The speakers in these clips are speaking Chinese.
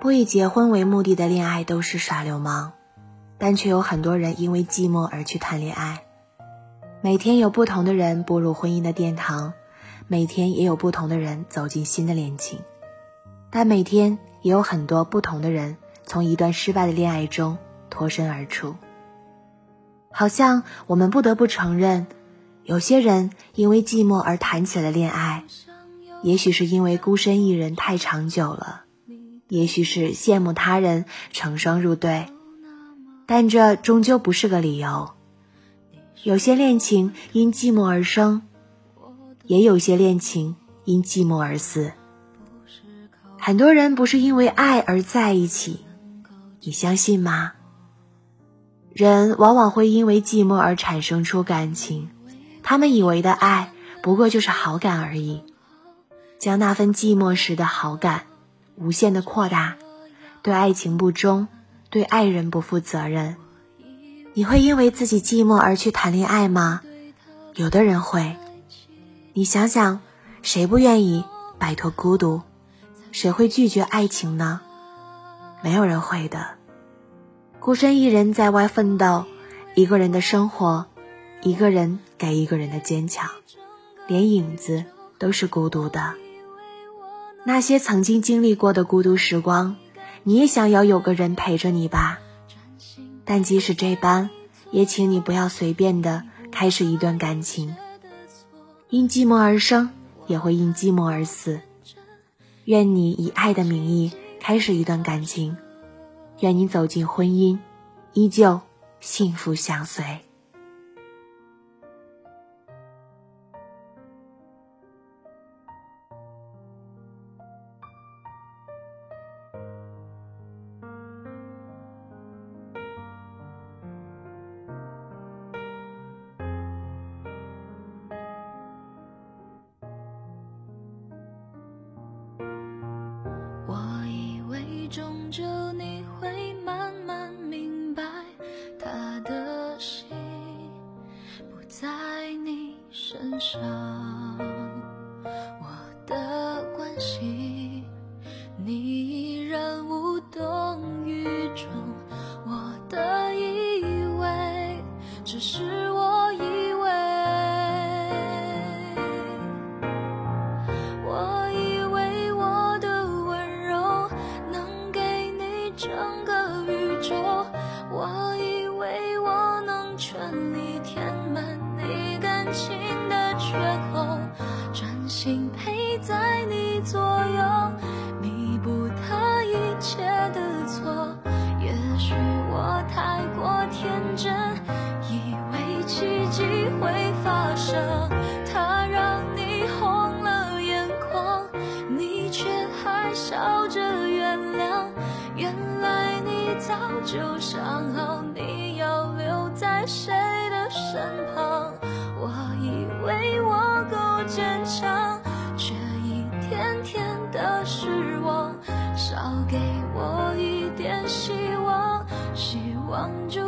不以结婚为目的的恋爱都是耍流氓，但却有很多人因为寂寞而去谈恋爱。每天有不同的人步入婚姻的殿堂，每天也有不同的人走进新的恋情，但每天也有很多不同的人从一段失败的恋爱中脱身而出。好像我们不得不承认，有些人因为寂寞而谈起了恋爱，也许是因为孤身一人太长久了。也许是羡慕他人成双入对，但这终究不是个理由。有些恋情因寂寞而生，也有些恋情因寂寞而死。很多人不是因为爱而在一起，你相信吗？人往往会因为寂寞而产生出感情，他们以为的爱不过就是好感而已，将那份寂寞时的好感。无限的扩大，对爱情不忠，对爱人不负责任。你会因为自己寂寞而去谈恋爱吗？有的人会。你想想，谁不愿意摆脱孤独？谁会拒绝爱情呢？没有人会的。孤身一人在外奋斗，一个人的生活，一个人给一个人的坚强，连影子都是孤独的。那些曾经经历过的孤独时光，你也想要有个人陪着你吧？但即使这般，也请你不要随便的开始一段感情。因寂寞而生，也会因寂寞而死。愿你以爱的名义开始一段感情，愿你走进婚姻，依旧幸福相随。中奇迹会发生他让你红了眼眶你却还笑着原谅。原来你早就想好你要留在谁的身旁。我以为我够坚强却一天天的失望。少给我一点希望希望就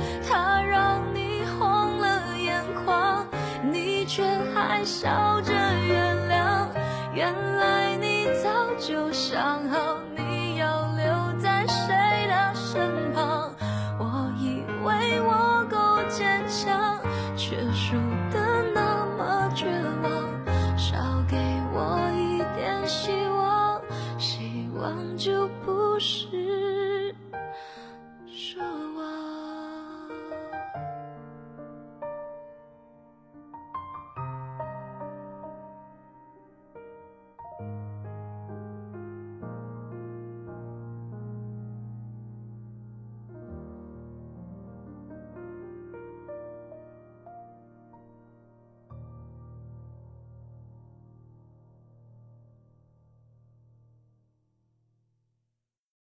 然后。